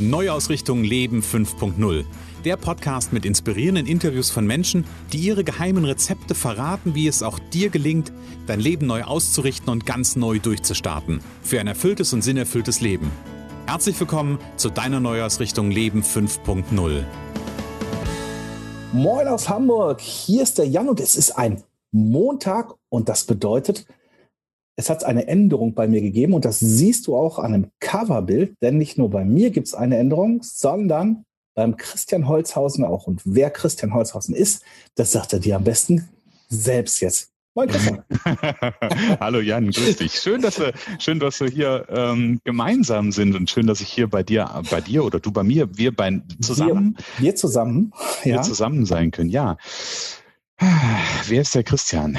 Neuausrichtung Leben 5.0. Der Podcast mit inspirierenden Interviews von Menschen, die ihre geheimen Rezepte verraten, wie es auch dir gelingt, dein Leben neu auszurichten und ganz neu durchzustarten. Für ein erfülltes und sinnerfülltes Leben. Herzlich willkommen zu deiner Neuausrichtung Leben 5.0. Moin aus Hamburg, hier ist der Jan und es ist ein Montag und das bedeutet, es hat eine Änderung bei mir gegeben und das siehst du auch an einem Coverbild, denn nicht nur bei mir gibt es eine Änderung, sondern beim Christian Holzhausen auch. Und wer Christian Holzhausen ist, das sagt er dir am besten selbst jetzt. Moin Christian. Hallo Jan, grüß dich. Schön, dass wir, schön, dass wir hier ähm, gemeinsam sind und schön, dass ich hier bei dir, bei dir oder du bei mir, wir bei zusammen, wir, wir zusammen, ja. wir zusammen sein können. Ja. Wer ist der Christian?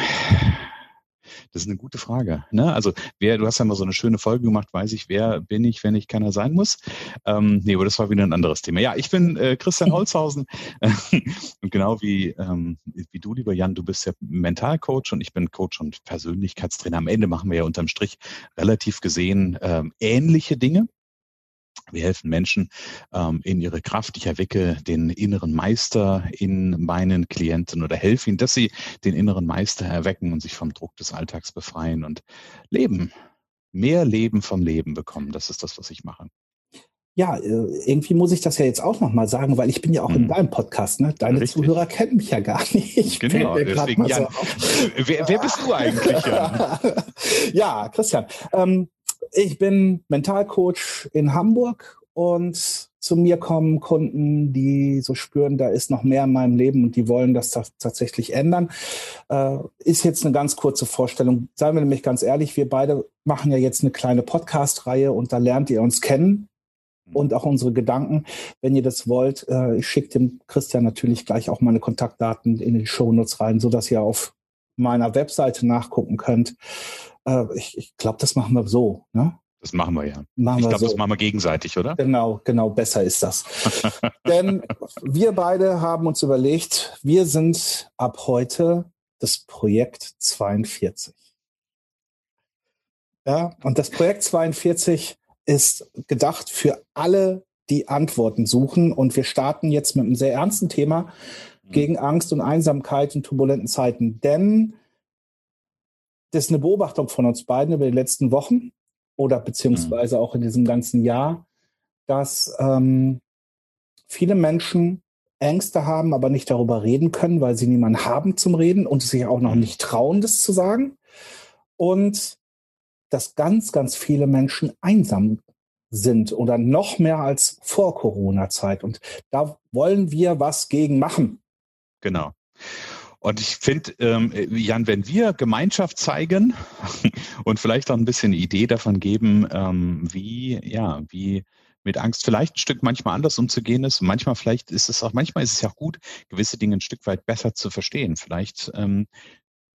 Das ist eine gute Frage. Ne? Also wer, du hast ja mal so eine schöne Folge gemacht, weiß ich, wer bin ich, wenn ich keiner sein muss. Ähm, nee, aber das war wieder ein anderes Thema. Ja, ich bin äh, Christian Holzhausen und genau wie, ähm, wie du, lieber Jan, du bist ja Mentalcoach und ich bin Coach und Persönlichkeitstrainer. Am Ende machen wir ja unterm Strich relativ gesehen ähm, ähnliche Dinge. Wir helfen Menschen ähm, in ihre Kraft. Ich erwecke den inneren Meister in meinen Klienten oder helfe ihnen, dass sie den inneren Meister erwecken und sich vom Druck des Alltags befreien und leben. Mehr Leben vom Leben bekommen. Das ist das, was ich mache. Ja, äh, irgendwie muss ich das ja jetzt auch nochmal sagen, weil ich bin ja auch hm. in deinem Podcast. Ne? Deine Richtig. Zuhörer kennen mich ja gar nicht. Genau, deswegen, Jan, so wer, wer, bist du eigentlich, Jan? ja, Christian. Ähm, ich bin Mentalcoach in Hamburg und zu mir kommen Kunden, die so spüren, da ist noch mehr in meinem Leben und die wollen das tatsächlich ändern. Äh, ist jetzt eine ganz kurze Vorstellung. Seien wir nämlich ganz ehrlich, wir beide machen ja jetzt eine kleine Podcast-Reihe und da lernt ihr uns kennen und auch unsere Gedanken. Wenn ihr das wollt, äh, ich schicke dem Christian natürlich gleich auch meine Kontaktdaten in die Shownotes rein, so dass ihr auf meiner Webseite nachgucken könnt. Äh, ich ich glaube, das machen wir so. Ne? Das machen wir ja. Machen ich glaube, so. das machen wir gegenseitig, oder? Genau, genau, besser ist das. Denn wir beide haben uns überlegt, wir sind ab heute das Projekt 42. Ja, und das Projekt 42 ist gedacht für alle, die Antworten suchen. Und wir starten jetzt mit einem sehr ernsten Thema mhm. gegen Angst und Einsamkeit in turbulenten Zeiten. Denn das ist eine Beobachtung von uns beiden über die letzten Wochen oder beziehungsweise auch in diesem ganzen Jahr, dass ähm, viele Menschen Ängste haben, aber nicht darüber reden können, weil sie niemanden haben zum Reden und sich auch noch mhm. nicht trauen, das zu sagen. Und dass ganz, ganz viele Menschen einsam sind oder noch mehr als vor Corona-Zeit. Und da wollen wir was gegen machen. Genau. Und ich finde, ähm, Jan, wenn wir Gemeinschaft zeigen und vielleicht auch ein bisschen Idee davon geben, ähm, wie, ja, wie mit Angst vielleicht ein Stück manchmal anders umzugehen ist. manchmal vielleicht ist es auch, manchmal ist es ja auch gut, gewisse Dinge ein Stück weit besser zu verstehen. Vielleicht ähm,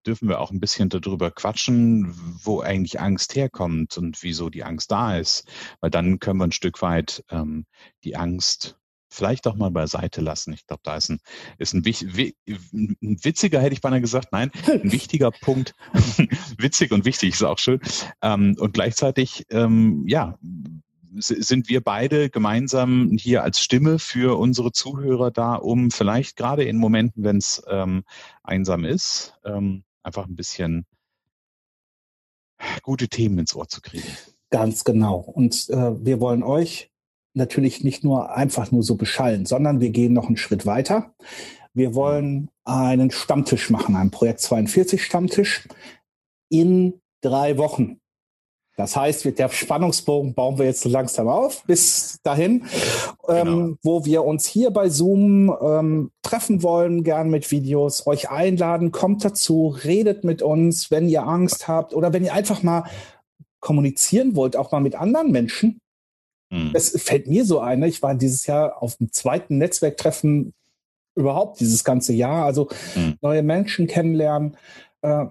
dürfen wir auch ein bisschen darüber quatschen, wo eigentlich Angst herkommt und wieso die Angst da ist. Weil dann können wir ein Stück weit ähm, die Angst vielleicht auch mal beiseite lassen. Ich glaube, da ist ein, ist ein, ein, witziger, hätte ich beinahe gesagt, nein, ein wichtiger Punkt. Witzig und wichtig ist auch schön. Ähm, und gleichzeitig, ähm, ja, sind wir beide gemeinsam hier als Stimme für unsere Zuhörer da, um vielleicht gerade in Momenten, wenn es ähm, einsam ist, ähm, einfach ein bisschen gute Themen ins Ohr zu kriegen. Ganz genau. Und äh, wir wollen euch natürlich nicht nur einfach nur so beschallen, sondern wir gehen noch einen Schritt weiter. Wir wollen einen Stammtisch machen, einen Projekt 42 Stammtisch in drei Wochen. Das heißt, der Spannungsbogen bauen wir jetzt langsam auf bis dahin, genau. ähm, wo wir uns hier bei Zoom ähm, treffen wollen, gern mit Videos, euch einladen, kommt dazu, redet mit uns, wenn ihr Angst habt oder wenn ihr einfach mal kommunizieren wollt, auch mal mit anderen Menschen, Mhm. Es fällt mir so ein, ne? ich war dieses Jahr auf dem zweiten Netzwerktreffen überhaupt dieses ganze Jahr. Also mhm. neue Menschen kennenlernen, äh,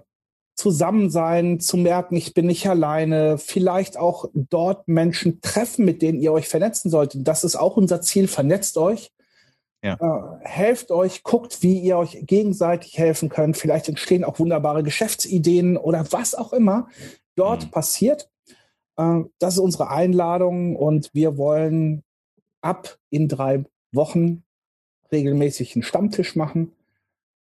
zusammen sein, zu merken, ich bin nicht alleine, vielleicht auch dort Menschen treffen, mit denen ihr euch vernetzen solltet. Das ist auch unser Ziel, vernetzt euch. Ja. Äh, helft euch, guckt, wie ihr euch gegenseitig helfen könnt. Vielleicht entstehen auch wunderbare Geschäftsideen oder was auch immer dort mhm. passiert. Äh, das ist unsere Einladung und wir wollen ab in drei Wochen regelmäßig einen Stammtisch machen.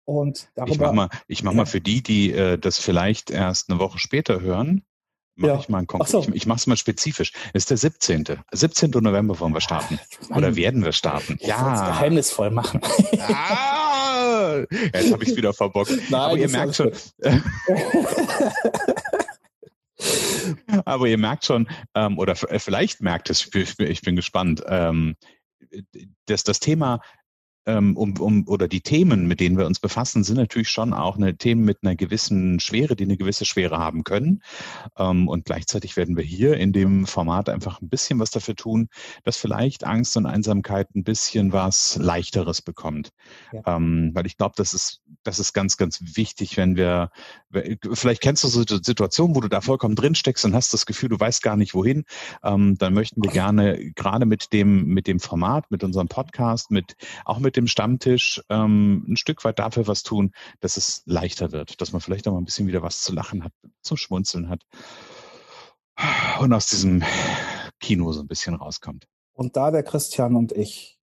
Und darüber, ich mache mal, ich mach ja. mal für die, die äh, das vielleicht erst eine Woche später hören, mache ja. ich mal ein Konkret. So. Ich, ich mache es mal spezifisch. Es ist der 17. 17. November wollen wir starten. Mann. Oder werden wir starten? Ja. Geheimnisvoll machen. Ah, jetzt habe ich es wieder verbockt. Nein, Aber ihr merkt schon. Aber ihr merkt schon, ähm, oder vielleicht merkt es, ich bin gespannt, ähm, dass das Thema um, um, oder die Themen, mit denen wir uns befassen, sind natürlich schon auch eine Themen mit einer gewissen Schwere, die eine gewisse Schwere haben können. Ähm, und gleichzeitig werden wir hier in dem Format einfach ein bisschen was dafür tun, dass vielleicht Angst und Einsamkeit ein bisschen was Leichteres bekommt. Ja. Ähm, weil ich glaube, das ist, das ist ganz, ganz wichtig, wenn wir, vielleicht kennst du so eine Situation, wo du da vollkommen drin steckst und hast das Gefühl, du weißt gar nicht wohin. Ähm, dann möchten wir gerne gerade mit dem, mit dem Format, mit unserem Podcast, mit, auch mit dem Stammtisch ähm, ein Stück weit dafür was tun, dass es leichter wird, dass man vielleicht auch mal ein bisschen wieder was zu lachen hat, zum Schmunzeln hat und aus diesem Kino so ein bisschen rauskommt. Und da der Christian und ich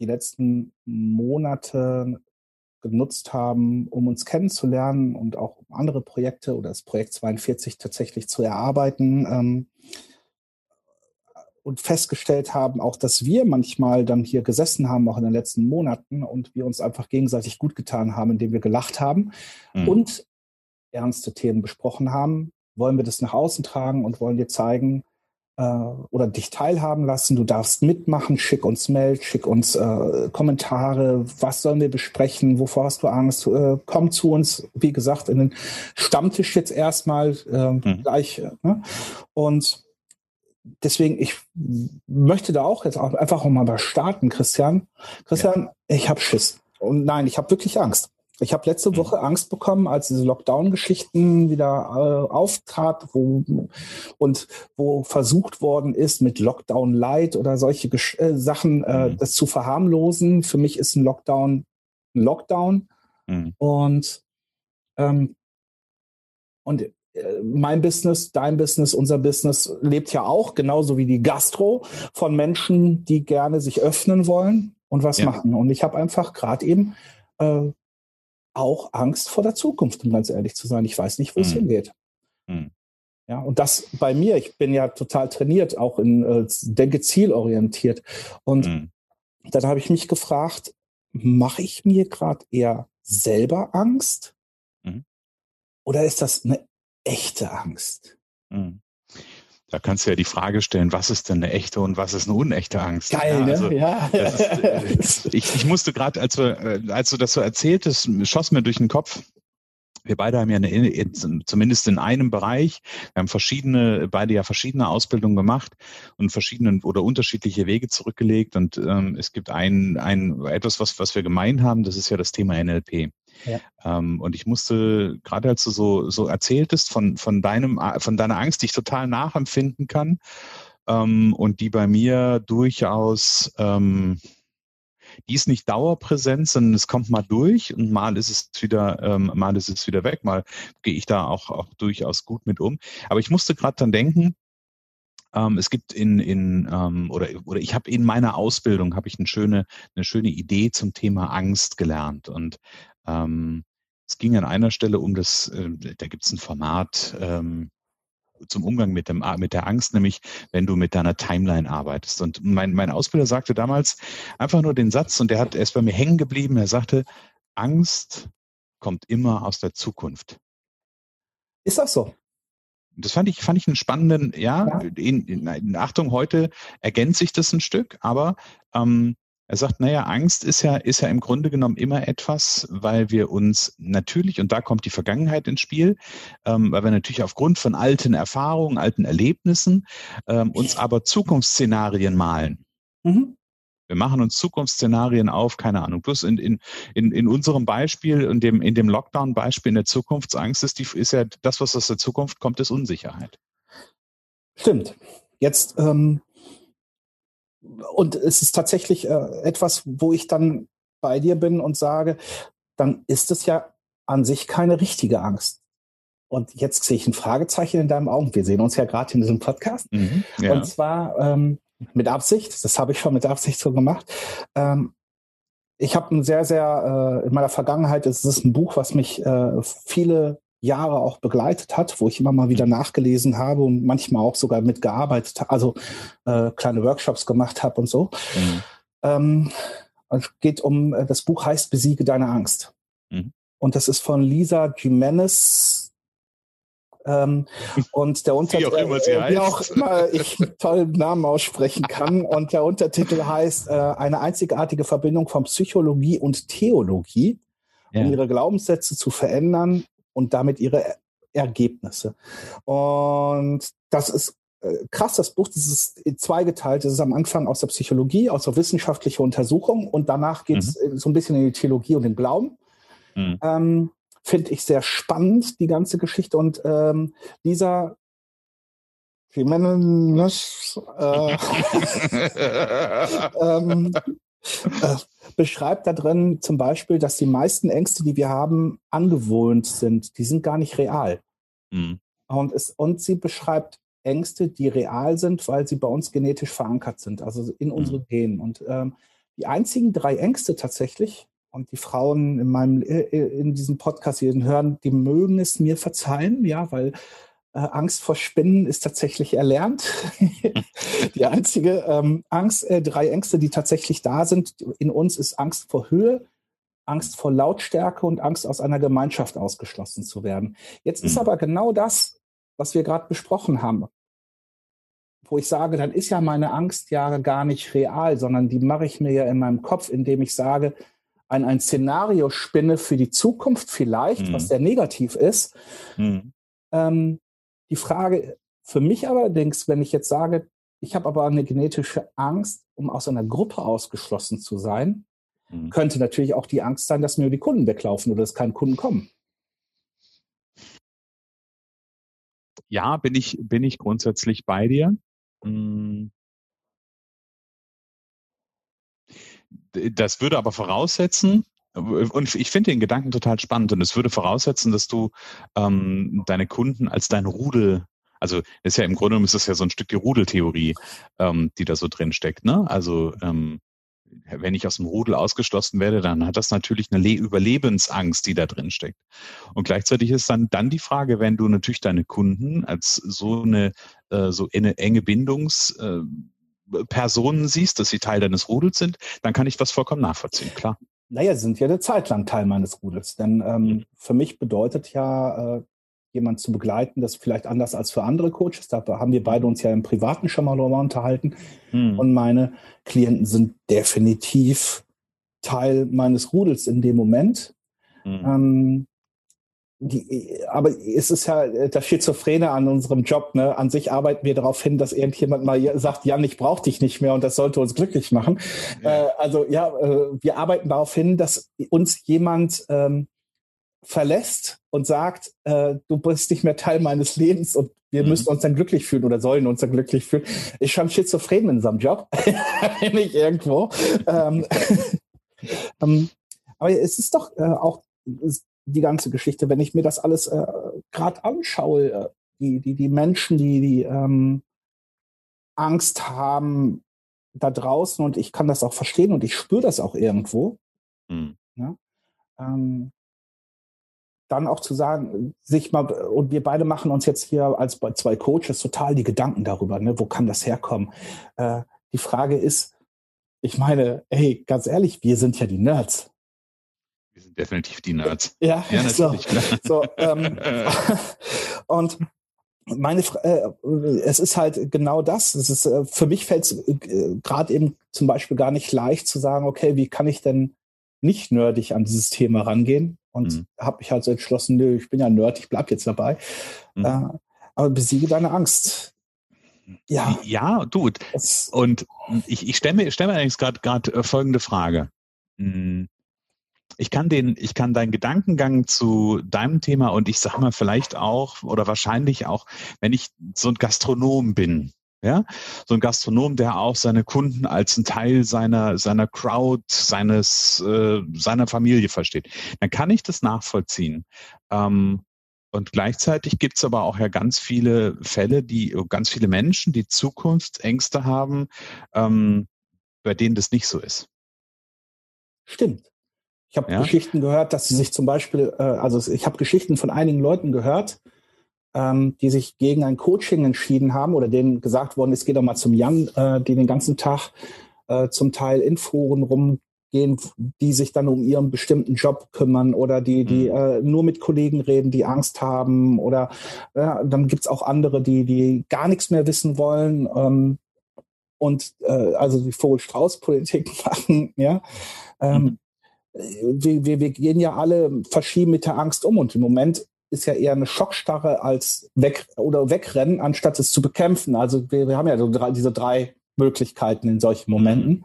die letzten Monate genutzt haben, um uns kennenzulernen und auch andere Projekte oder das Projekt 42 tatsächlich zu erarbeiten, ähm, und festgestellt haben, auch dass wir manchmal dann hier gesessen haben, auch in den letzten Monaten, und wir uns einfach gegenseitig gut getan haben, indem wir gelacht haben mhm. und ernste Themen besprochen haben, wollen wir das nach außen tragen und wollen dir zeigen äh, oder dich teilhaben lassen. Du darfst mitmachen, schick uns Mail, schick uns äh, Kommentare, was sollen wir besprechen, wovor hast du Angst, äh, komm zu uns, wie gesagt, in den Stammtisch jetzt erstmal äh, mhm. gleich. Ne? Und deswegen, ich möchte da auch jetzt auch einfach mal starten, Christian. Christian, ja. ich habe Schiss. Und nein, ich habe wirklich Angst. Ich habe letzte mhm. Woche Angst bekommen, als diese Lockdown-Geschichten wieder äh, auftrat, wo und wo versucht worden ist, mit Lockdown Light oder solche Gesch äh, Sachen äh, mhm. das zu verharmlosen. Für mich ist ein Lockdown ein Lockdown. Mhm. Und ähm, und mein Business, dein Business, unser Business lebt ja auch, genauso wie die Gastro, von Menschen, die gerne sich öffnen wollen und was ja. machen. Und ich habe einfach gerade eben äh, auch Angst vor der Zukunft, um ganz ehrlich zu sein. Ich weiß nicht, wo es mhm. hingeht. Mhm. Ja, und das bei mir, ich bin ja total trainiert, auch in äh, denke zielorientiert. Und mhm. dann habe ich mich gefragt, mache ich mir gerade eher selber Angst? Mhm. Oder ist das eine echte Angst. Mhm. Da kannst du ja die Frage stellen, was ist denn eine echte und was ist eine unechte Angst? Geil, ja, also, ne? Ja. Ist, äh, ich, ich musste gerade, als, äh, als du das so erzähltest, schoss mir durch den Kopf, wir beide haben ja eine, zumindest in einem Bereich, wir haben verschiedene, beide ja verschiedene Ausbildungen gemacht und verschiedene oder unterschiedliche Wege zurückgelegt. Und ähm, es gibt ein, ein etwas, was, was wir gemein haben, das ist ja das Thema NLP. Ja. Ähm, und ich musste, gerade als du so, so erzähltest von, von deinem, von deiner Angst, die ich total nachempfinden kann, ähm, und die bei mir durchaus ähm, die ist nicht dauerpräsent, sondern es kommt mal durch und mal ist es wieder, ähm, mal ist es wieder weg, mal gehe ich da auch, auch durchaus gut mit um. Aber ich musste gerade dann denken, ähm, es gibt in, in ähm, oder, oder ich habe in meiner Ausbildung habe ich eine schöne, eine schöne Idee zum Thema Angst gelernt. Und ähm, es ging an einer Stelle um das, äh, da gibt es ein Format, ähm, zum Umgang mit, dem, mit der Angst, nämlich wenn du mit deiner Timeline arbeitest. Und mein, mein Ausbilder sagte damals einfach nur den Satz, und der hat erst bei mir hängen geblieben, er sagte, Angst kommt immer aus der Zukunft. Ist das so? Das fand ich, fand ich einen spannenden, ja, ja. In, in, in, Achtung, heute ergänzt sich das ein Stück, aber ähm, er sagt, naja, Angst ist ja, ist ja im Grunde genommen immer etwas, weil wir uns natürlich, und da kommt die Vergangenheit ins Spiel, ähm, weil wir natürlich aufgrund von alten Erfahrungen, alten Erlebnissen ähm, uns aber Zukunftsszenarien malen. Mhm. Wir machen uns Zukunftsszenarien auf, keine Ahnung. Plus in, in, in, in unserem Beispiel, in dem, in dem Lockdown-Beispiel in der Zukunftsangst ist, die, ist ja das, was aus der Zukunft kommt, ist Unsicherheit. Stimmt. Jetzt ähm, und es ist tatsächlich äh, etwas, wo ich dann bei dir bin und sage, dann ist es ja an sich keine richtige Angst. Und jetzt sehe ich ein Fragezeichen in deinem Augen. Wir sehen uns ja gerade in diesem Podcast. Mhm, ja. Und zwar, ähm, mit Absicht. Das habe ich schon mit Absicht so gemacht. Ähm, ich habe ein sehr, sehr, äh, in meiner Vergangenheit ist es ein Buch, was mich äh, viele Jahre auch begleitet hat, wo ich immer mal wieder nachgelesen habe und manchmal auch sogar mitgearbeitet, also äh, kleine Workshops gemacht habe und so. Mhm. Ähm, es geht um, äh, das Buch heißt Besiege deine Angst. Mhm. Und das ist von Lisa Jimenez. Ähm, und der Untertitel, wie auch immer, äh, wie auch immer ich tollen Namen aussprechen kann. Und der Untertitel heißt äh, eine einzigartige Verbindung von Psychologie und Theologie, um ja. ihre Glaubenssätze zu verändern und damit ihre Ergebnisse. Und das ist äh, krass, das Buch, das ist zweigeteilt. Das ist am Anfang aus der Psychologie, aus der wissenschaftlichen Untersuchung und danach geht es mhm. so ein bisschen in die Theologie und den Glauben. Mhm. Ähm, Finde ich sehr spannend, die ganze Geschichte. Und ähm, dieser Jimenez äh, ähm, äh, beschreibt da drin zum Beispiel, dass die meisten Ängste, die wir haben, angewohnt sind. Die sind gar nicht real. Mhm. Und, es, und sie beschreibt Ängste, die real sind, weil sie bei uns genetisch verankert sind, also in unseren mhm. Genen. Und ähm, die einzigen drei Ängste tatsächlich, und die Frauen in meinem äh, äh, in diesem Podcast hier hören, die mögen es mir verzeihen, ja, weil äh, Angst vor Spinnen ist tatsächlich erlernt. die einzige ähm, Angst, äh, drei Ängste, die tatsächlich da sind in uns, ist Angst vor Höhe, Angst vor Lautstärke und Angst aus einer Gemeinschaft ausgeschlossen zu werden. Jetzt mhm. ist aber genau das, was wir gerade besprochen haben, wo ich sage, dann ist ja meine Angst ja gar nicht real, sondern die mache ich mir ja in meinem Kopf, indem ich sage, ein, ein Szenario spinne für die Zukunft vielleicht, mhm. was sehr negativ ist. Mhm. Ähm, die Frage für mich allerdings, wenn ich jetzt sage, ich habe aber eine genetische Angst, um aus einer Gruppe ausgeschlossen zu sein, mhm. könnte natürlich auch die Angst sein, dass mir die Kunden weglaufen oder dass keine Kunden kommen. Ja, bin ich, bin ich grundsätzlich bei dir. Hm. Das würde aber voraussetzen, und ich finde den Gedanken total spannend und es würde voraussetzen, dass du ähm, deine Kunden als dein Rudel, also ist ja im Grunde genommen ist das ja so ein Stück die Rudeltheorie, ähm, die da so drin steckt. Ne? Also ähm, wenn ich aus dem Rudel ausgeschlossen werde, dann hat das natürlich eine Le Überlebensangst, die da drin steckt. Und gleichzeitig ist dann dann die Frage, wenn du natürlich deine Kunden als so eine äh, so eine enge Bindungs äh, Personen siehst, dass sie Teil deines Rudels sind, dann kann ich das vollkommen nachvollziehen, klar. Naja, sind ja eine Zeit lang Teil meines Rudels. Denn ähm, für mich bedeutet ja, äh, jemand zu begleiten, das vielleicht anders als für andere Coaches. Da haben wir beide uns ja im Privaten schon mal darüber unterhalten. Mhm. Und meine Klienten sind definitiv Teil meines Rudels in dem Moment. Mhm. Ähm, die, aber es ist ja das Schizophrene an unserem Job. Ne? An sich arbeiten wir darauf hin, dass irgendjemand mal sagt, Jan, ich brauche dich nicht mehr und das sollte uns glücklich machen. Ja. Äh, also ja, äh, wir arbeiten darauf hin, dass uns jemand ähm, verlässt und sagt, äh, du bist nicht mehr Teil meines Lebens und wir mhm. müssen uns dann glücklich fühlen oder sollen uns dann glücklich fühlen. Ist schon schizophren in unserem Job, nicht irgendwo. ähm, ähm, aber es ist doch äh, auch die ganze Geschichte, wenn ich mir das alles äh, gerade anschaue, äh, die, die, die Menschen, die, die ähm, Angst haben da draußen und ich kann das auch verstehen und ich spüre das auch irgendwo. Mhm. Ja? Ähm, dann auch zu sagen, sich mal, und wir beide machen uns jetzt hier als bei zwei Coaches total die Gedanken darüber, ne, wo kann das herkommen? Äh, die Frage ist, ich meine, hey, ganz ehrlich, wir sind ja die Nerds. Wir sind definitiv die Nerds. Ja, ja. So, so ähm, und meine, äh, es ist halt genau das. Es ist, äh, für mich fällt es äh, gerade eben zum Beispiel gar nicht leicht zu sagen, okay, wie kann ich denn nicht nerdig an dieses Thema rangehen? Und mhm. habe mich halt so entschlossen, nö, ich bin ja Nerd, ich bleib jetzt dabei. Mhm. Äh, aber besiege deine Angst. Ja. Ja, du. Und ich, ich stelle mir, stell mir eigentlich gerade äh, folgende Frage. Hm. Ich kann den, ich kann deinen Gedankengang zu deinem Thema und ich sag mal vielleicht auch oder wahrscheinlich auch, wenn ich so ein Gastronom bin, ja, so ein Gastronom, der auch seine Kunden als ein Teil seiner seiner Crowd, seines äh, seiner Familie versteht, dann kann ich das nachvollziehen. Ähm, Und gleichzeitig gibt es aber auch ja ganz viele Fälle, die ganz viele Menschen, die Zukunftsängste haben, ähm, bei denen das nicht so ist. Stimmt. Ich habe ja? Geschichten gehört, dass sie sich zum Beispiel, äh, also ich habe Geschichten von einigen Leuten gehört, ähm, die sich gegen ein Coaching entschieden haben oder denen gesagt worden ist, geh doch mal zum Jan, äh, die den ganzen Tag äh, zum Teil in Foren rum gehen, die sich dann um ihren bestimmten Job kümmern oder die, die mhm. äh, nur mit Kollegen reden, die Angst haben oder ja, dann gibt's auch andere, die, die gar nichts mehr wissen wollen ähm, und äh, also die Vogel-Strauß-Politik machen, ja. Ähm, mhm. Wir, wir, wir gehen ja alle verschieden mit der Angst um und im Moment ist ja eher eine Schockstarre als weg oder wegrennen, anstatt es zu bekämpfen. Also wir, wir haben ja so drei, diese drei Möglichkeiten in solchen Momenten. Mhm.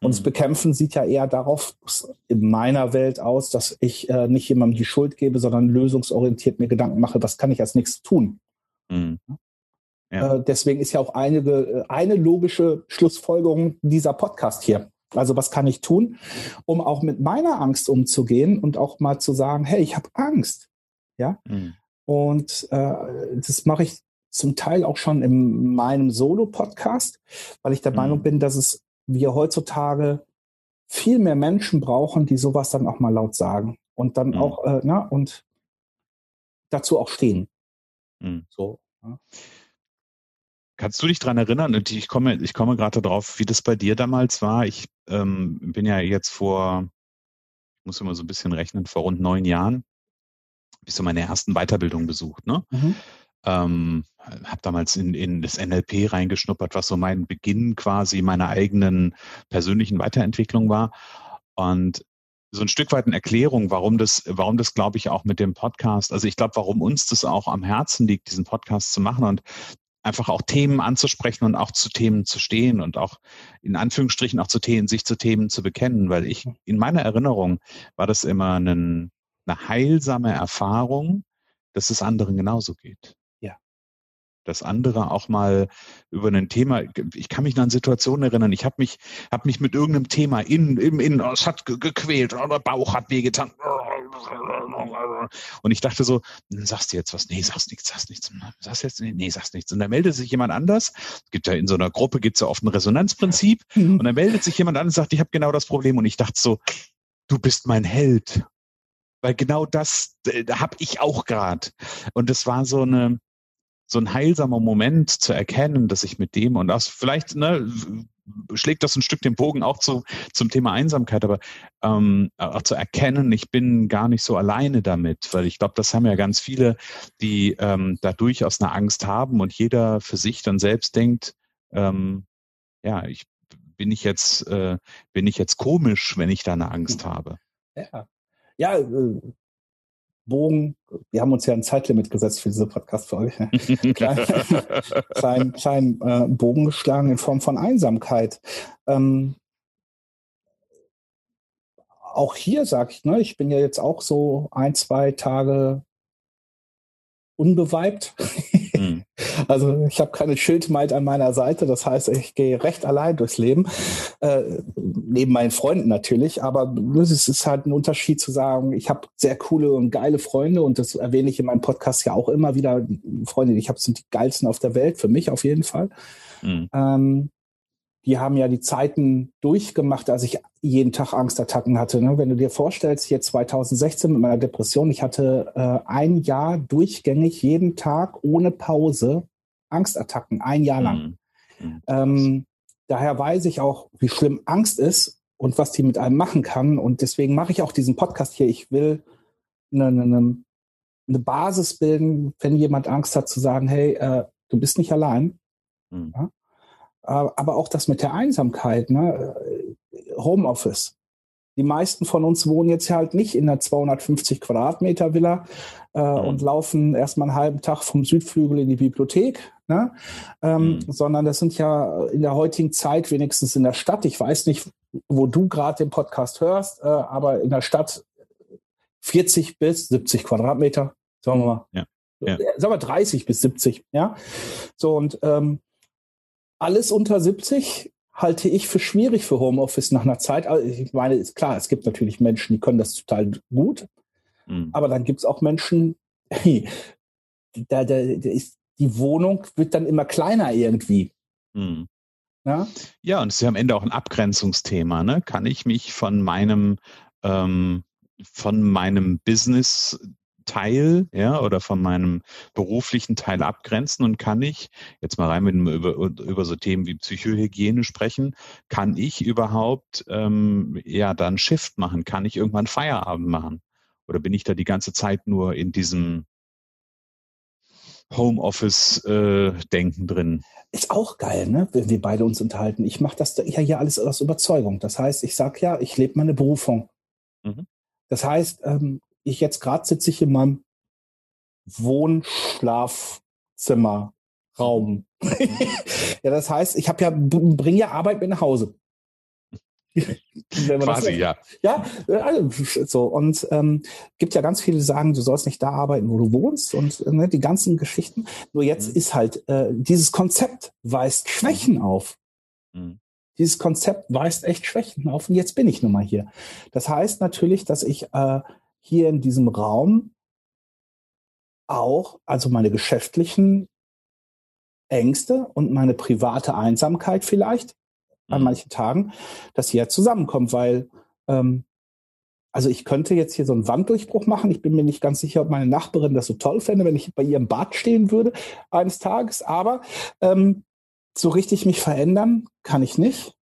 Und das mhm. Bekämpfen sieht ja eher darauf in meiner Welt aus, dass ich äh, nicht jemandem die Schuld gebe, sondern lösungsorientiert mir Gedanken mache, was kann ich als nächstes tun. Mhm. Ja. Äh, deswegen ist ja auch einige, äh, eine logische Schlussfolgerung dieser Podcast hier. Also was kann ich tun, um auch mit meiner Angst umzugehen und auch mal zu sagen, hey, ich habe Angst. Ja. Mhm. Und äh, das mache ich zum Teil auch schon in meinem Solo-Podcast, weil ich der mhm. Meinung bin, dass es wir heutzutage viel mehr Menschen brauchen, die sowas dann auch mal laut sagen und dann mhm. auch, äh, na, und dazu auch stehen. Mhm. So. Ja. Kannst du dich dran erinnern? Ich komme, ich komme gerade darauf, wie das bei dir damals war. Ich ähm, bin ja jetzt vor, ich muss immer so ein bisschen rechnen, vor rund neun Jahren, bis du meine ersten Weiterbildungen besucht, ne? Mhm. Ähm, habe damals in, in das NLP reingeschnuppert, was so mein Beginn quasi meiner eigenen persönlichen Weiterentwicklung war. Und so ein Stück weit eine Erklärung, warum das, warum das, glaube ich, auch mit dem Podcast, also ich glaube, warum uns das auch am Herzen liegt, diesen Podcast zu machen und einfach auch Themen anzusprechen und auch zu Themen zu stehen und auch in Anführungsstrichen auch zu Themen, sich zu Themen zu bekennen, weil ich in meiner Erinnerung war das immer einen, eine heilsame Erfahrung, dass es anderen genauso geht dass andere auch mal über ein Thema, ich kann mich an Situationen erinnern, ich habe mich, hab mich mit irgendeinem Thema in, im Innen, es hat gequält, oder Bauch hat wehgetan. Und ich dachte so, sagst du jetzt was? Nee, sagst nichts, sagst nichts. Sagst jetzt, nee, nee, sagst nichts. Und dann meldet sich jemand anders. Es gibt ja in so einer Gruppe gibt's ja oft ein Resonanzprinzip. Mhm. Und dann meldet sich jemand anders und sagt, ich habe genau das Problem. Und ich dachte so, du bist mein Held. Weil genau das äh, habe ich auch gerade. Und das war so eine, so ein heilsamer Moment zu erkennen, dass ich mit dem und das vielleicht ne, schlägt das ein Stück den Bogen auch zu, zum Thema Einsamkeit, aber ähm, auch zu erkennen, ich bin gar nicht so alleine damit, weil ich glaube, das haben ja ganz viele, die ähm, da durchaus eine Angst haben und jeder für sich dann selbst denkt, ähm, ja, ich bin ich jetzt äh, bin ich jetzt komisch, wenn ich da eine Angst habe. Ja, ja äh, Bogen, wir haben uns ja ein Zeitlimit gesetzt für diese Podcast-Folge, kleinen, kleinen äh, Bogen geschlagen in Form von Einsamkeit. Ähm, auch hier sage ich, ne, ich bin ja jetzt auch so ein, zwei Tage unbeweibt. Mhm. Also ich habe keine Schildmaid an meiner Seite, das heißt, ich gehe recht allein durchs Leben, äh, neben meinen Freunden natürlich, aber es ist halt ein Unterschied zu sagen, ich habe sehr coole und geile Freunde und das erwähne ich in meinem Podcast ja auch immer wieder. Freunde, die ich habe, sind die geilsten auf der Welt, für mich auf jeden Fall. Mhm. Ähm, die haben ja die Zeiten durchgemacht, als ich jeden Tag Angstattacken hatte. Ne? Wenn du dir vorstellst, hier 2016 mit meiner Depression, ich hatte äh, ein Jahr durchgängig jeden Tag ohne Pause Angstattacken, ein Jahr lang. Mhm. mhm. Ähm, daher weiß ich auch, wie schlimm Angst ist und was die mit einem machen kann. Und deswegen mache ich auch diesen Podcast hier. Ich will eine, eine, eine Basis bilden, wenn jemand Angst hat, zu sagen, hey, äh, du bist nicht allein. Mhm. Ja? Äh, aber auch das mit der Einsamkeit, ne? Homeoffice. Die meisten von uns wohnen jetzt halt nicht in einer 250 Quadratmeter Villa äh, mhm. und laufen erstmal einen halben Tag vom Südflügel in die Bibliothek, ne? Ähm, mhm. sondern das sind ja in der heutigen Zeit wenigstens in der Stadt. Ich weiß nicht, wo du gerade den Podcast hörst, äh, aber in der Stadt 40 bis 70 Quadratmeter, sagen wir mal. Ja. Ja. Sagen wir 30 bis 70, ja. So und ähm, alles unter 70 halte ich für schwierig für Homeoffice nach einer Zeit. Also ich meine, ist klar, es gibt natürlich Menschen, die können das total gut. Mhm. Aber dann gibt es auch Menschen, da, da, da ist, die Wohnung wird dann immer kleiner irgendwie. Hm. Ja? ja, und es ist ja am Ende auch ein Abgrenzungsthema. Ne? Kann ich mich von meinem ähm, von meinem Business Teil, ja, oder von meinem beruflichen Teil abgrenzen und kann ich, jetzt mal rein mit über, über so Themen wie Psychohygiene sprechen, kann ich überhaupt ähm, ja dann Shift machen? Kann ich irgendwann Feierabend machen? Oder bin ich da die ganze Zeit nur in diesem Homeoffice-Denken äh, drin? Ist auch geil, ne? wenn wir beide uns unterhalten. Ich mache das ja hier alles aus Überzeugung. Das heißt, ich sage ja, ich lebe meine Berufung. Mhm. Das heißt, ähm, ich jetzt gerade sitze ich in meinem Wohnschlafzimmer, Raum. ja, das heißt, ich habe ja bringe ja Arbeit mit nach Hause. Quasi, ja. Ja, also, so. Und ähm, gibt ja ganz viele, die sagen, du sollst nicht da arbeiten, wo du wohnst und äh, ne, die ganzen Geschichten. Nur jetzt mhm. ist halt, äh, dieses Konzept weist Schwächen mhm. auf. Mhm. Dieses Konzept weist echt Schwächen auf und jetzt bin ich nun mal hier. Das heißt natürlich, dass ich äh, hier in diesem Raum auch, also meine geschäftlichen Ängste und meine private Einsamkeit vielleicht mhm. an manchen Tagen, dass hier zusammenkommt, weil ähm, also ich könnte jetzt hier so einen Wanddurchbruch machen. Ich bin mir nicht ganz sicher, ob meine Nachbarin das so toll fände, wenn ich bei ihrem Bad stehen würde eines Tages. Aber ähm, so richtig mich verändern kann ich nicht.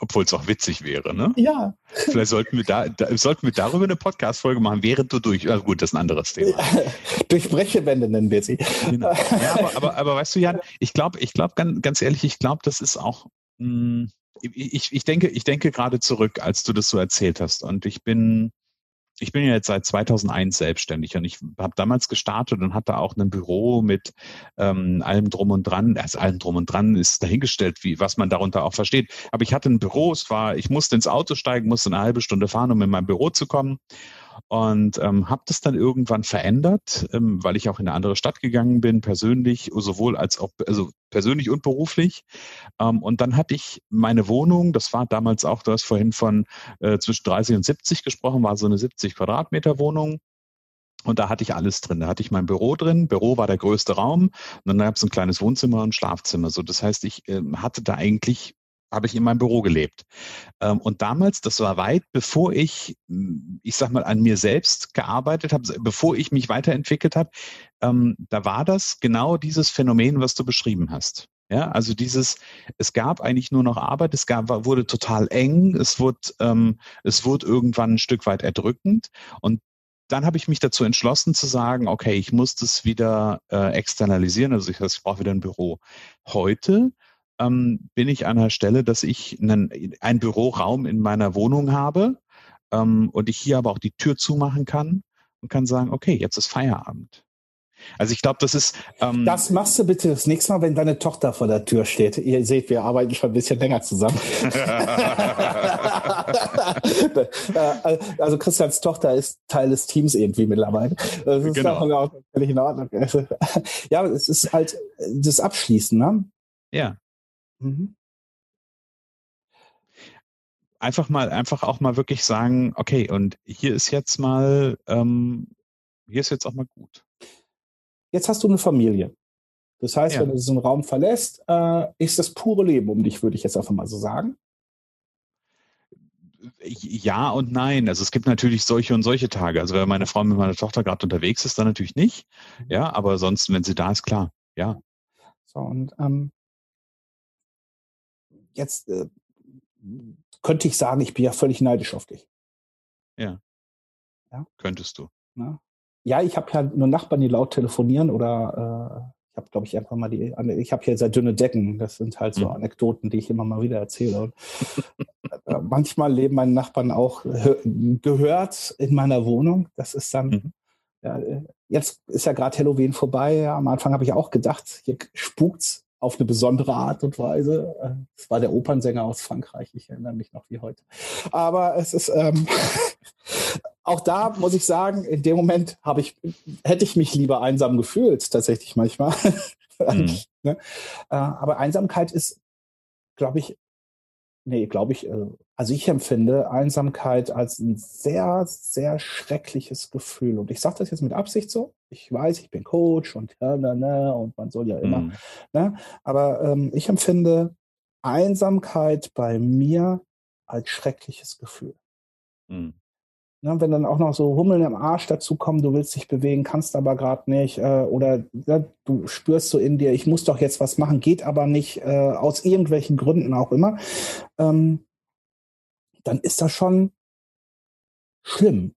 Obwohl es auch witzig wäre, ne? Ja. Vielleicht sollten wir da, da sollten wir darüber eine Podcast-Folge machen, während du durch. Also gut, das ist ein anderes Thema. Durchbrechewände nennen wir sie. Genau. Ja, aber, aber, aber weißt du, Jan, ich glaube, ich glaube ganz, ganz ehrlich, ich glaube, das ist auch. Mh, hm, ich, ich denke, ich denke gerade zurück, als du das so erzählt hast. Und ich bin, ich bin ja jetzt seit 2001 selbstständig und ich habe damals gestartet und hatte auch ein Büro mit ähm, allem drum und dran. Also allem drum und dran ist dahingestellt, wie was man darunter auch versteht. Aber ich hatte ein Büro. Es war, ich musste ins Auto steigen, musste eine halbe Stunde fahren, um in mein Büro zu kommen und ähm, habe das dann irgendwann verändert, ähm, weil ich auch in eine andere Stadt gegangen bin, persönlich, sowohl als auch, also persönlich und beruflich. Ähm, und dann hatte ich meine Wohnung, das war damals auch, du hast vorhin von äh, zwischen 30 und 70 gesprochen, war so eine 70 Quadratmeter Wohnung. Und da hatte ich alles drin. Da hatte ich mein Büro drin. Büro war der größte Raum. Und dann gab es ein kleines Wohnzimmer und Schlafzimmer. So, das heißt, ich äh, hatte da eigentlich habe ich in meinem Büro gelebt. Ähm, und damals, das war weit, bevor ich, hm, ich sag mal, an mir selbst gearbeitet habe, bevor ich mich weiterentwickelt habe, ähm, da war das genau dieses Phänomen, was du beschrieben hast. Ja, also dieses, es gab eigentlich nur noch Arbeit, es gab, wurde total eng, es wurde, ähm, es wurde irgendwann ein Stück weit erdrückend und dann habe ich mich dazu entschlossen zu sagen, okay, ich muss das wieder äh, externalisieren, also ich, ich brauche wieder ein Büro. Heute ähm, bin ich an der Stelle, dass ich einen, einen Büroraum in meiner Wohnung habe ähm, und ich hier aber auch die Tür zumachen kann und kann sagen, okay, jetzt ist Feierabend. Also ich glaube, das ist. Ähm das machst du bitte das nächste Mal, wenn deine Tochter vor der Tür steht. Ihr seht, wir arbeiten schon ein bisschen länger zusammen. Äh, also Christians Tochter ist Teil des Teams irgendwie mittlerweile. Das ist genau. auch völlig in Ordnung. Ja, es ist halt das Abschließen, ne? Ja. Mhm. Einfach mal, einfach auch mal wirklich sagen, okay, und hier ist jetzt mal, ähm, hier ist jetzt auch mal gut. Jetzt hast du eine Familie. Das heißt, ja. wenn du diesen Raum verlässt, äh, ist das pure Leben um dich, würde ich jetzt einfach mal so sagen. Ja und nein. Also es gibt natürlich solche und solche Tage. Also wenn meine Frau mit meiner Tochter gerade unterwegs ist, dann natürlich nicht. Mhm. Ja, aber sonst, wenn sie da ist, klar. Ja. So, und ähm, jetzt äh, könnte ich sagen, ich bin ja völlig neidisch auf dich. Ja. ja? Könntest du. Ja, ja ich habe ja nur Nachbarn, die laut telefonieren oder äh, ich habe, glaube ich, einfach mal die, ich habe hier sehr dünne Decken. Das sind halt so mhm. Anekdoten, die ich immer mal wieder erzähle. Und äh, manchmal leben meine Nachbarn auch gehört in meiner Wohnung. Das ist dann, mhm. ja, äh, jetzt ist ja gerade Halloween vorbei. Ja, am Anfang habe ich auch gedacht, hier spukt's auf eine besondere Art und Weise. Es war der Opernsänger aus Frankreich, ich erinnere mich noch wie heute. Aber es ist ähm, auch da muss ich sagen, in dem Moment habe ich, hätte ich mich lieber einsam gefühlt, tatsächlich manchmal. Mhm. ne? Äh, aber Einsamkeit ist, glaube ich, nee, glaube ich, äh, Also ich empfinde Einsamkeit als ein sehr, sehr schreckliches Gefühl. Und ich sage das jetzt mit Absicht so. Ich weiß, ich bin Coach und ja, na, na, und man soll ja immer. Mhm. Ne? Aber ähm, ich empfinde Einsamkeit bei mir als schreckliches Gefühl. Mhm. Ne, wenn dann auch noch so Hummeln im Arsch dazu kommen, du willst dich bewegen, kannst aber gerade nicht, äh, oder ja, du spürst so in dir, ich muss doch jetzt was machen, geht aber nicht, äh, aus irgendwelchen Gründen auch immer. Ähm, dann ist das schon schlimm.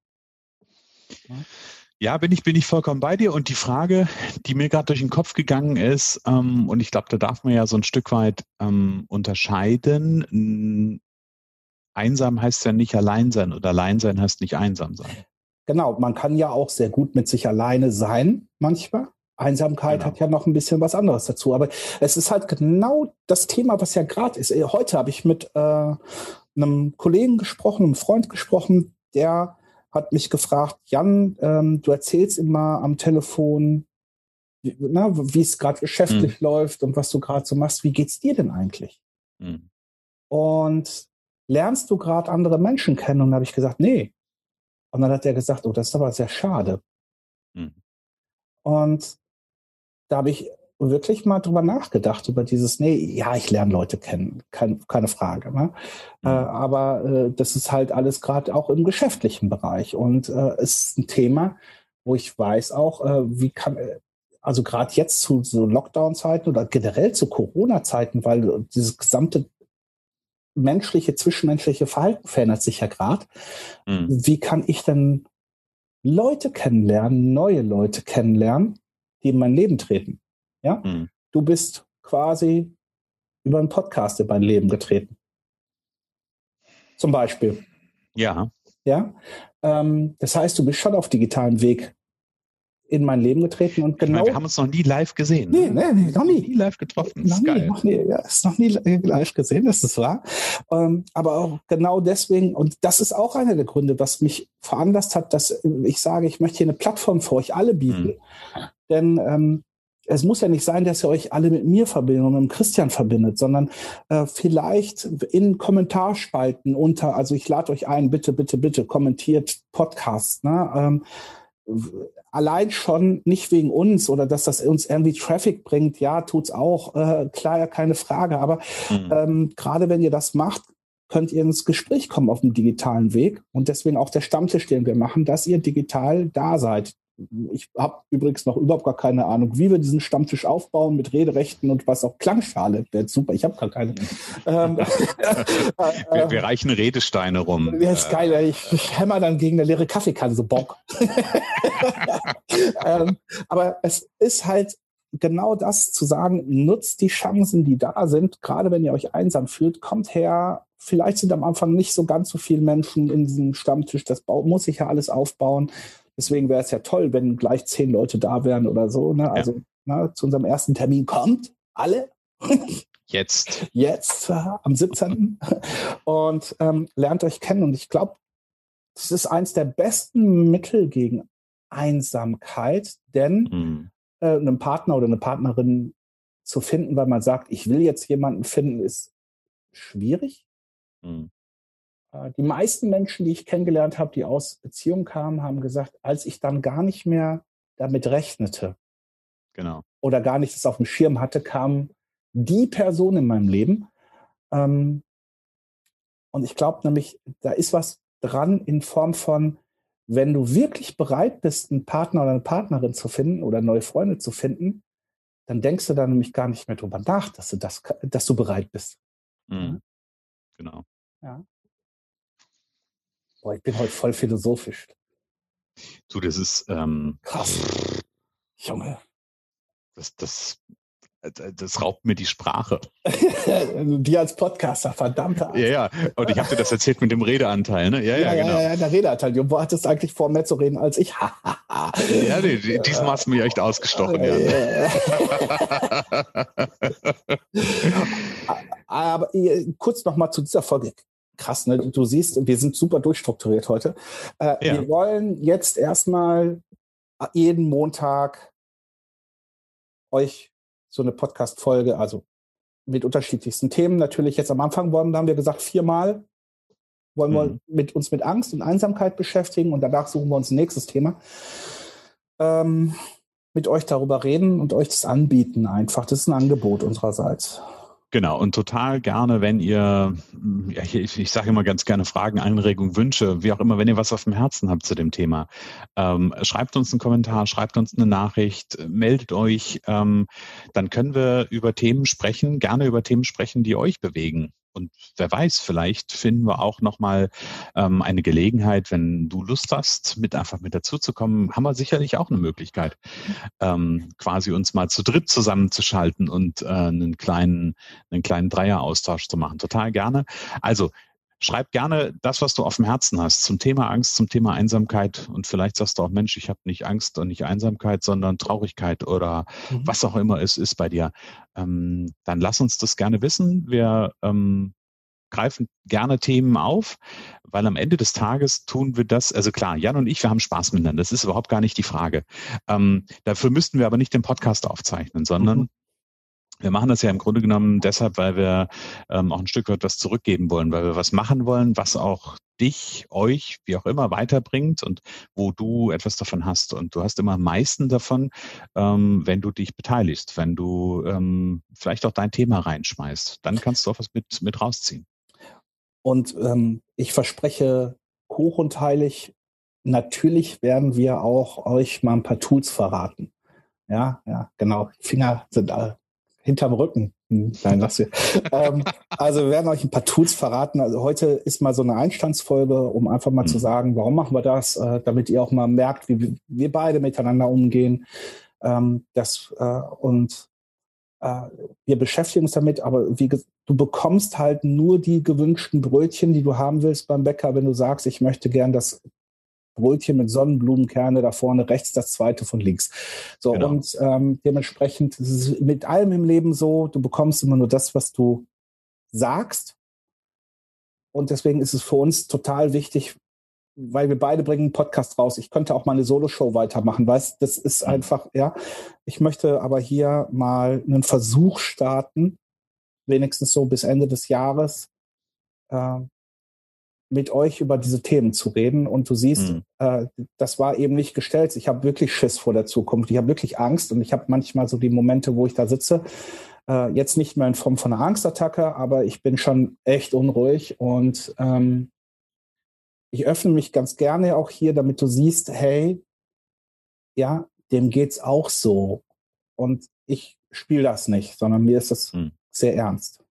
Ja, bin ich, bin ich vollkommen bei dir. Und die Frage, die mir gerade durch den Kopf gegangen ist, ähm, und ich glaube, da darf man ja so ein Stück weit ähm, unterscheiden. Einsam heißt ja nicht allein sein oder allein sein heißt nicht einsam sein. Genau, man kann ja auch sehr gut mit sich alleine sein, manchmal. Einsamkeit genau. hat ja noch ein bisschen was anderes dazu. Aber es ist halt genau das Thema, was ja gerade ist. Heute habe ich mit äh, einem Kollegen gesprochen, einem Freund gesprochen, der hat mich gefragt, Jan, ähm, du erzählst immer am Telefon, wie es gerade geschäftlich mhm. läuft und was du gerade so machst. Wie geht's dir denn eigentlich? Mhm. Und lernst du gerade andere Menschen kennen? Und dann habe ich gesagt, nee. Und dann hat er gesagt, oh, das ist aber sehr schade. Mhm. Und da habe ich wirklich mal drüber nachgedacht, über dieses, nee, ja, ich lerne Leute kennen, kein, keine Frage. Ne? Mhm. Äh, aber äh, das ist halt alles gerade auch im geschäftlichen Bereich. Und äh, es ist ein Thema, wo ich weiß auch, äh, wie kann, äh, also gerade jetzt zu so Lockdown-Zeiten oder generell zu Corona-Zeiten, weil dieses gesamte menschliche, zwischenmenschliche Verhalten verändert sich ja gerade. Mhm. Wie kann ich denn Leute kennenlernen, neue Leute kennenlernen, die in mein Leben treten? Ja? Mhm. Du bist quasi über einen Podcast in mein Leben getreten. Zum Beispiel. Ja. Ja. Ähm, das heißt, du bist schon auf digitalem Weg in mein Leben getreten und genau. Meine, wir haben uns noch nie live gesehen. Nee, nee, nee noch nie. nie live getroffen. Noch nie, noch nie, ja, ist noch nie live gesehen, das ist wahr. Ähm, aber auch genau deswegen, und das ist auch einer der Gründe, was mich veranlasst hat, dass ich sage, ich möchte hier eine Plattform für euch alle bieten. Mhm. Denn ähm, es muss ja nicht sein, dass ihr euch alle mit mir verbindet und mit Christian verbindet, sondern äh, vielleicht in Kommentarspalten unter, also ich lade euch ein, bitte, bitte, bitte, kommentiert Podcast. Ne? Ähm, allein schon nicht wegen uns oder dass das uns irgendwie Traffic bringt, ja, tut's auch, äh, klar, ja, keine Frage. Aber mhm. ähm, gerade wenn ihr das macht, könnt ihr ins Gespräch kommen auf dem digitalen Weg. Und deswegen auch der Stammtisch, den wir machen, dass ihr digital da seid ich habe übrigens noch überhaupt gar keine Ahnung, wie wir diesen Stammtisch aufbauen mit Rederechten und was auch Klangschale. Wäre super, ich habe gar keine. ähm, wir, wir, reichen Redesteine rum. Ja, ist geil. Ich, ich hämmer dann gegen eine leere Kaffeekanne, so Bock. ähm, aber es ist halt genau das zu sagen, nutzt die Chancen, die da sind, gerade wenn ihr euch einsam fühlt, kommt her. Vielleicht sind am Anfang nicht so ganz so viele Menschen in diesem Stammtisch. Das muss sich ja alles aufbauen. Deswegen wäre es ja toll, wenn gleich zehn Leute da wären oder so. Ne? Also ja. na, zu unserem ersten Termin kommt alle. Jetzt. Jetzt, äh, am 17. Und ähm, lernt euch kennen. Und ich glaube, das ist eins der besten Mittel gegen Einsamkeit, denn mhm. äh, einen Partner oder eine Partnerin zu finden, weil man sagt, ich will jetzt jemanden finden, ist schwierig. Mhm. Äh, die meisten Menschen, die ich kennengelernt habe, die aus Beziehungen kamen, haben gesagt, als ich dann gar nicht mehr damit rechnete genau. oder gar nicht das auf dem Schirm hatte, kam die Person in meinem Leben. Ähm, und ich glaube nämlich, da ist was dran in Form von, wenn du wirklich bereit bist, einen Partner oder eine Partnerin zu finden oder neue Freunde zu finden, dann denkst du da nämlich gar nicht mehr drüber nach, dass du, das, dass du bereit bist. Mhm. Genau. Ja. Boah, ich bin heute voll philosophisch. Du, das ist ähm, krass. Junge. Das, das, äh, das raubt mir die Sprache. die als Podcaster, verdammt. Ja, ja. Und ich habe dir das erzählt mit dem Redeanteil, ne? Ja, ja, ja genau. Ja, ja, der Redeanteil. Du hattest eigentlich vor, mehr zu reden als ich. ja, nee, diesmal hast du mich echt ausgestochen, ja. Aber kurz noch mal zu dieser Folge krass, ne? Du siehst, wir sind super durchstrukturiert heute. Äh, ja. Wir wollen jetzt erstmal jeden Montag euch so eine Podcast-Folge, also mit unterschiedlichsten Themen. Natürlich jetzt am Anfang wollen, haben wir gesagt viermal. wollen mhm. wir mit uns mit Angst und Einsamkeit beschäftigen und danach suchen wir uns ein nächstes Thema. Ähm, mit euch darüber reden und euch das anbieten einfach. Das ist ein Angebot unsererseits. Genau, und total gerne, wenn ihr, ja, ich, ich sage immer ganz gerne Fragen, Anregungen, Wünsche, wie auch immer, wenn ihr was auf dem Herzen habt zu dem Thema, ähm, schreibt uns einen Kommentar, schreibt uns eine Nachricht, meldet euch, ähm, dann können wir über Themen sprechen, gerne über Themen sprechen, die euch bewegen. Und wer weiß, vielleicht finden wir auch nochmal ähm, eine Gelegenheit, wenn du Lust hast, mit einfach mit dazuzukommen, haben wir sicherlich auch eine Möglichkeit, ähm, quasi uns mal zu dritt zusammenzuschalten und äh, einen kleinen, einen kleinen Dreier-Austausch zu machen. Total gerne. Also schreib gerne das, was du auf dem Herzen hast zum Thema Angst, zum Thema Einsamkeit und vielleicht sagst du auch, Mensch, ich habe nicht Angst und nicht Einsamkeit, sondern Traurigkeit oder mhm. was auch immer es ist bei dir. Ähm, dann lass uns das gerne wissen. Wir ähm, greifen gerne Themen auf, weil am Ende des Tages tun wir das, also klar, Jan und ich, wir haben Spaß miteinander, das ist überhaupt gar nicht die Frage. Ähm, dafür müssten wir aber nicht den Podcast aufzeichnen, sondern mhm. Wir machen das ja im Grunde genommen deshalb, weil wir ähm, auch ein Stück weit was zurückgeben wollen, weil wir was machen wollen, was auch dich, euch, wie auch immer weiterbringt und wo du etwas davon hast. Und du hast immer am meisten davon, ähm, wenn du dich beteiligst, wenn du ähm, vielleicht auch dein Thema reinschmeißt. Dann kannst du auch was mit, mit rausziehen. Und ähm, ich verspreche hoch und heilig, natürlich werden wir auch euch mal ein paar Tools verraten. Ja, ja, genau. Finger sind alle hinterm Rücken. Hm, nein, lass sie. ähm, also wir werden euch ein paar Tools verraten. Also heute ist mal so eine Einstandsfolge, um einfach mal mhm. zu sagen, warum machen wir das, äh, damit ihr auch mal merkt, wie wir beide miteinander umgehen. Ähm, das, äh, und äh, wir beschäftigen uns damit, aber wie du bekommst halt nur die gewünschten Brötchen, die du haben willst beim Bäcker, wenn du sagst, ich möchte gern das Brötchen mit Sonnenblumenkerne da vorne rechts, das zweite von links. So, genau. und ähm, dementsprechend ist es mit allem im Leben so, du bekommst immer nur das, was du sagst. Und deswegen ist es für uns total wichtig, weil wir beide bringen einen Podcast raus. Ich könnte auch mal eine Solo-Show weitermachen, weißt das ist mhm. einfach, ja. Ich möchte aber hier mal einen Versuch starten, wenigstens so bis Ende des Jahres, äh, mit euch über diese Themen zu reden. Und du siehst, mhm. äh, das war eben nicht gestellt. Ich habe wirklich Schiss vor der Zukunft. Ich habe wirklich Angst und ich habe manchmal so die Momente, wo ich da sitze. Äh, jetzt nicht mehr in Form von einer Angstattacke, aber ich bin schon echt unruhig und ähm, ich öffne mich ganz gerne auch hier, damit du siehst, hey, ja, dem geht's auch so. Und ich spiele das nicht, sondern mir ist das mhm. sehr ernst.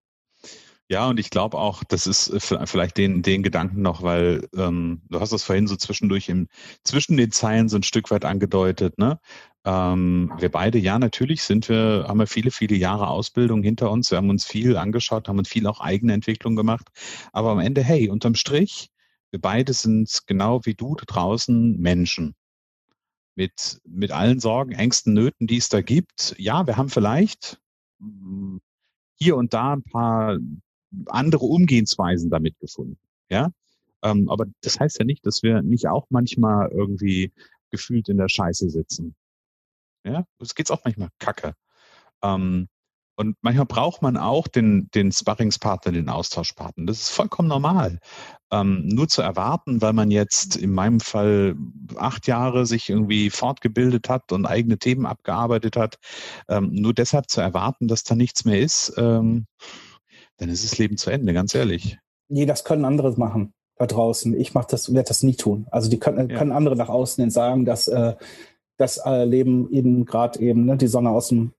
Ja, und ich glaube auch, das ist äh, vielleicht den, den Gedanken noch, weil ähm, du hast das vorhin so zwischendurch im, zwischen den Zeilen so ein Stück weit angedeutet, ne? Ähm, wir beide, ja, natürlich sind wir, haben wir viele, viele Jahre Ausbildung hinter uns. Wir haben uns viel angeschaut, haben uns viel auch eigene Entwicklung gemacht. Aber am Ende, hey, unterm Strich, wir beide sind genau wie du da draußen Menschen. Mit, mit allen Sorgen, Ängsten, Nöten, die es da gibt. Ja, wir haben vielleicht hm, hier und da ein paar andere Umgehensweisen damit gefunden. Ja, ähm, aber das heißt ja nicht, dass wir nicht auch manchmal irgendwie gefühlt in der Scheiße sitzen. Ja, es geht's auch manchmal kacke. Ähm, und manchmal braucht man auch den, den Sparringspartner, den Austauschpartner. Das ist vollkommen normal. Ähm, nur zu erwarten, weil man jetzt in meinem Fall acht Jahre sich irgendwie fortgebildet hat und eigene Themen abgearbeitet hat, ähm, nur deshalb zu erwarten, dass da nichts mehr ist, ähm, dann ist das Leben zu Ende, ganz ehrlich. Nee, das können andere machen da draußen. Ich mach das, werde das nie tun. Also die können, ja. können andere nach außen sagen, dass äh, das äh, Leben ihnen gerade eben ne, die Sonne aus dem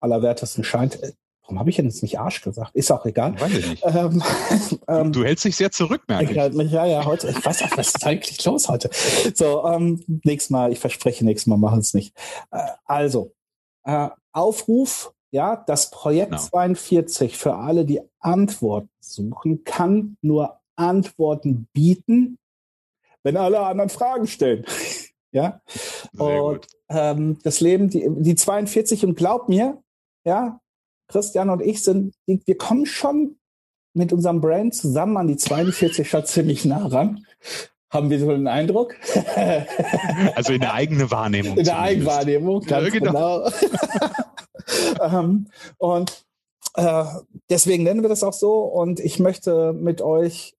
Allerwertesten scheint. Warum habe ich denn jetzt nicht Arsch gesagt? Ist auch egal. Weiß ich nicht. Ähm, ähm, du hältst dich sehr zurück, merke ich. Halt mich, ja, ja, heute. Ich weiß auch, was ist eigentlich los heute? So, ähm, nächstes Mal, ich verspreche, nächstes Mal machen es nicht. Äh, also, äh, Aufruf ja, das Projekt genau. 42 für alle, die Antworten suchen, kann nur Antworten bieten, wenn alle anderen Fragen stellen. ja. Sehr und ähm, das Leben, die, die 42 und glaub mir, ja, Christian und ich sind, wir kommen schon mit unserem Brand zusammen an die 42 schon ziemlich nah ran. Haben wir so einen Eindruck? also in der eigenen Wahrnehmung. In der Eigenwahrnehmung, ganz ja, genau. genau. ähm, und äh, deswegen nennen wir das auch so und ich möchte mit euch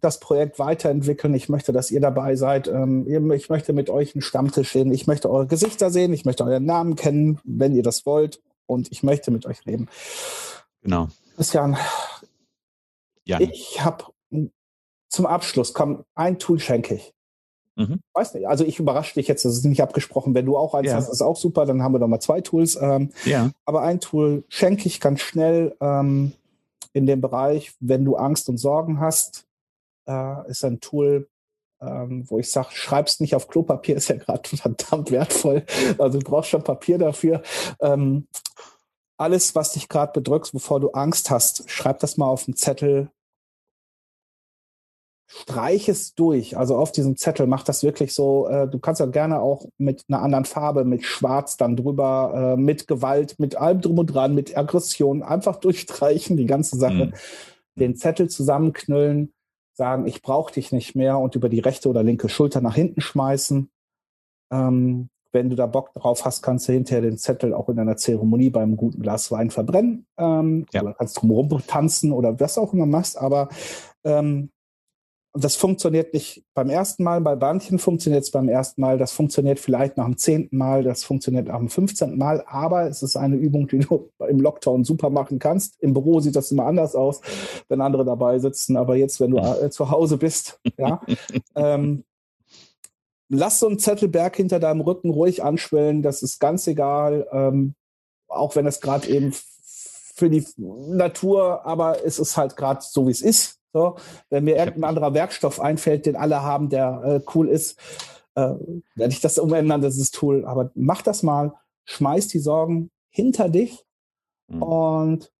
das Projekt weiterentwickeln. Ich möchte, dass ihr dabei seid. Ähm, ich möchte mit euch einen Stammtisch sehen. Ich möchte eure Gesichter sehen. Ich möchte euren Namen kennen, wenn ihr das wollt. Und ich möchte mit euch reden. Genau. Christian, ja. ich habe zum Abschluss, komm, ein Tool schenke ich. Mhm. Weiß nicht. Also ich überrasche dich jetzt, das ist nicht abgesprochen. Wenn du auch eins ja. hast, ist auch super, dann haben wir noch mal zwei Tools. Ähm, ja. Aber ein Tool schenke ich ganz schnell ähm, in dem Bereich, wenn du Angst und Sorgen hast, äh, ist ein Tool, ähm, wo ich sage, schreib's nicht auf Klopapier, ist ja gerade verdammt wertvoll. Also du brauchst schon Papier dafür. Ähm, alles, was dich gerade bedrückt, wovor du Angst hast, schreib das mal auf einen Zettel, streich es durch. Also auf diesem Zettel mach das wirklich so. Äh, du kannst ja gerne auch mit einer anderen Farbe, mit Schwarz dann drüber, äh, mit Gewalt, mit allem drum und dran, mit Aggression einfach durchstreichen, die ganze Sache. Mhm. Den Zettel zusammenknüllen, sagen, ich brauche dich nicht mehr und über die rechte oder linke Schulter nach hinten schmeißen. Ähm, wenn du da Bock drauf hast, kannst du hinterher den Zettel auch in einer Zeremonie beim guten Glas Wein verbrennen. Ähm, ja. Oder kannst drumherum tanzen oder was auch immer machst. Aber ähm, das funktioniert nicht beim ersten Mal, bei manchen funktioniert es beim ersten Mal, das funktioniert vielleicht nach dem zehnten Mal, das funktioniert nach dem fünfzehnten Mal, aber es ist eine Übung, die du im Lockdown super machen kannst. Im Büro sieht das immer anders aus, wenn andere dabei sitzen, aber jetzt, wenn du äh, zu Hause bist, ja, ähm, lass so einen Zettelberg hinter deinem Rücken ruhig anschwellen, das ist ganz egal, ähm, auch wenn es gerade eben für die Natur, aber es ist halt gerade so, wie es ist so, wenn mir irgendein anderer Werkstoff einfällt, den alle haben, der äh, cool ist, äh, werde ich das umändern, das ist Tool. Aber mach das mal, schmeiß die Sorgen hinter dich mhm. und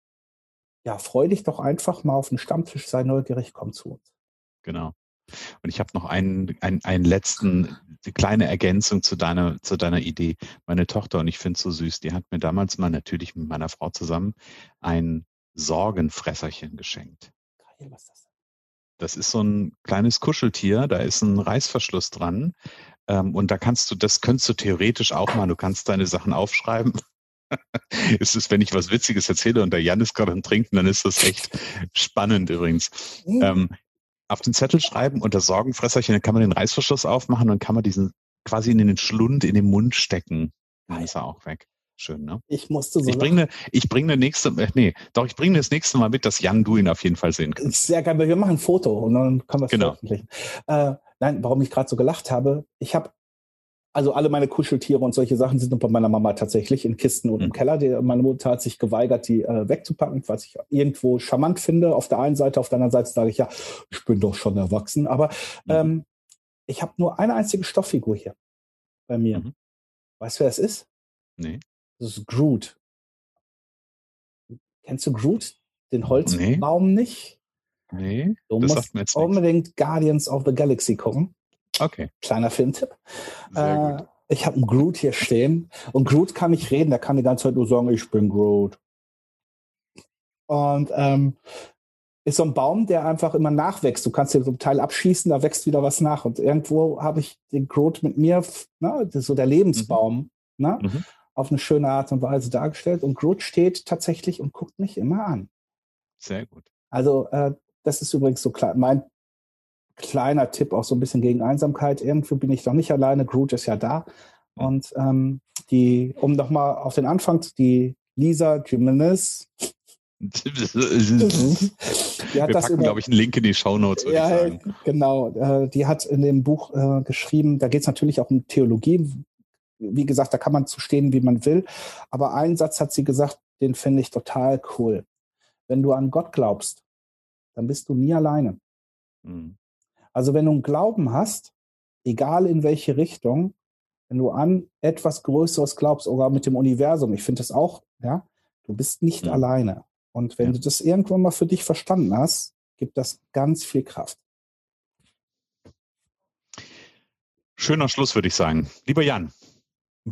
ja, freu dich doch einfach mal auf den Stammtisch, sei neugierig, komm zu uns. Genau. Und ich habe noch einen, einen, einen letzten, die kleine Ergänzung zu deiner, zu deiner Idee. Meine Tochter, und ich finde es so süß, die hat mir damals mal natürlich mit meiner Frau zusammen ein Sorgenfresserchen geschenkt. Geil, was ist das das ist so ein kleines Kuscheltier, da ist ein Reißverschluss dran. Ähm, und da kannst du, das könntest du theoretisch auch mal, du kannst deine Sachen aufschreiben. es ist, wenn ich was Witziges erzähle und der Jan ist gerade am Trinken, dann ist das echt spannend übrigens. Mhm. Ähm, auf den Zettel schreiben und das Sorgenfresserchen, dann kann man den Reißverschluss aufmachen und kann man diesen quasi in den Schlund, in den Mund stecken. Dann ist er auch weg. Schön, ne? Ich musste so. Ich bringe, ich bringe nächste, äh, nee, doch, ich bringe das nächste Mal mit, dass Jan du ihn auf jeden Fall sehen kannst. Sehr geil, wir machen ein Foto und dann kann man es genau. veröffentlichen. Äh, nein, warum ich gerade so gelacht habe, ich habe also alle meine Kuscheltiere und solche Sachen sind bei meiner Mama tatsächlich in Kisten und mhm. im Keller. Die, meine Mutter hat sich geweigert, die äh, wegzupacken, was ich irgendwo charmant finde. Auf der einen Seite, auf der anderen Seite sage ich ja, ich bin doch schon erwachsen. Aber mhm. ähm, ich habe nur eine einzige Stofffigur hier bei mir. Mhm. Weißt du, wer es ist? Nee. Das ist Groot. Kennst du Groot? Den Holzbaum nee. nicht? Nee. Du musst unbedingt nichts. Guardians of the Galaxy gucken. Okay. Kleiner Filmtipp. Äh, ich habe einen Groot hier stehen und Groot kann nicht reden, der kann die ganze Zeit nur sagen, ich bin Groot. Und ähm, ist so ein Baum, der einfach immer nachwächst. Du kannst dir so ein Teil abschießen, da wächst wieder was nach. Und irgendwo habe ich den Groot mit mir, ne, das so der Lebensbaum. Mhm. Ne? Mhm auf eine schöne Art und Weise dargestellt. Und Groot steht tatsächlich und guckt mich immer an. Sehr gut. Also äh, das ist übrigens so klar, mein kleiner Tipp auch so ein bisschen gegen Einsamkeit. Irgendwo bin ich doch nicht alleine. Groot ist ja da. Und ähm, die, um nochmal auf den Anfang, die Lisa Jimenez. Wir packen, glaube ich, einen Link in die Shownotes. Ja, genau. Äh, die hat in dem Buch äh, geschrieben, da geht es natürlich auch um Theologie, wie gesagt, da kann man zu stehen, wie man will. Aber einen Satz hat sie gesagt, den finde ich total cool. Wenn du an Gott glaubst, dann bist du nie alleine. Mhm. Also wenn du einen Glauben hast, egal in welche Richtung, wenn du an etwas Größeres glaubst, oder mit dem Universum, ich finde das auch, ja, du bist nicht mhm. alleine. Und wenn ja. du das irgendwann mal für dich verstanden hast, gibt das ganz viel Kraft. Schöner Schluss, würde ich sagen. Lieber Jan,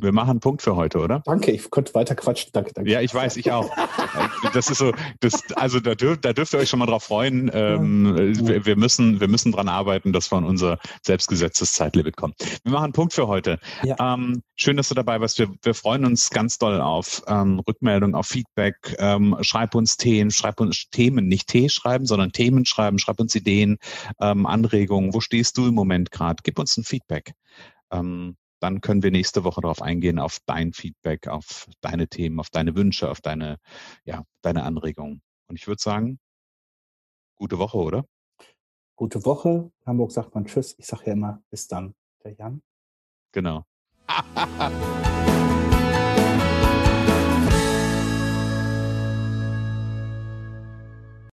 Wir machen einen Punkt für heute, oder? Danke, ich konnte weiter quatschen. Danke, danke. Ja, ich weiß, ich auch. Das ist so, das, also da dürft, da dürft ihr euch schon mal drauf freuen. Ähm, wir, wir, müssen, wir müssen dran arbeiten, dass wir an unser selbstgesetztes Zeitlimit kommen. Wir machen einen Punkt für heute. Ja. Ähm, schön, dass du dabei warst. Wir, wir freuen uns ganz doll auf ähm, Rückmeldung, auf Feedback. Ähm, schreib uns Themen, schreib uns Themen, nicht Tee schreiben, sondern Themen schreiben. Schreib uns Ideen, ähm, Anregungen. Wo stehst du im Moment gerade? Gib uns ein Feedback. Ähm, dann können wir nächste Woche darauf eingehen, auf dein Feedback, auf deine Themen, auf deine Wünsche, auf deine, ja, deine Anregungen. Und ich würde sagen, gute Woche, oder? Gute Woche. In Hamburg sagt man Tschüss. Ich sage ja immer, bis dann. Der Jan. Genau.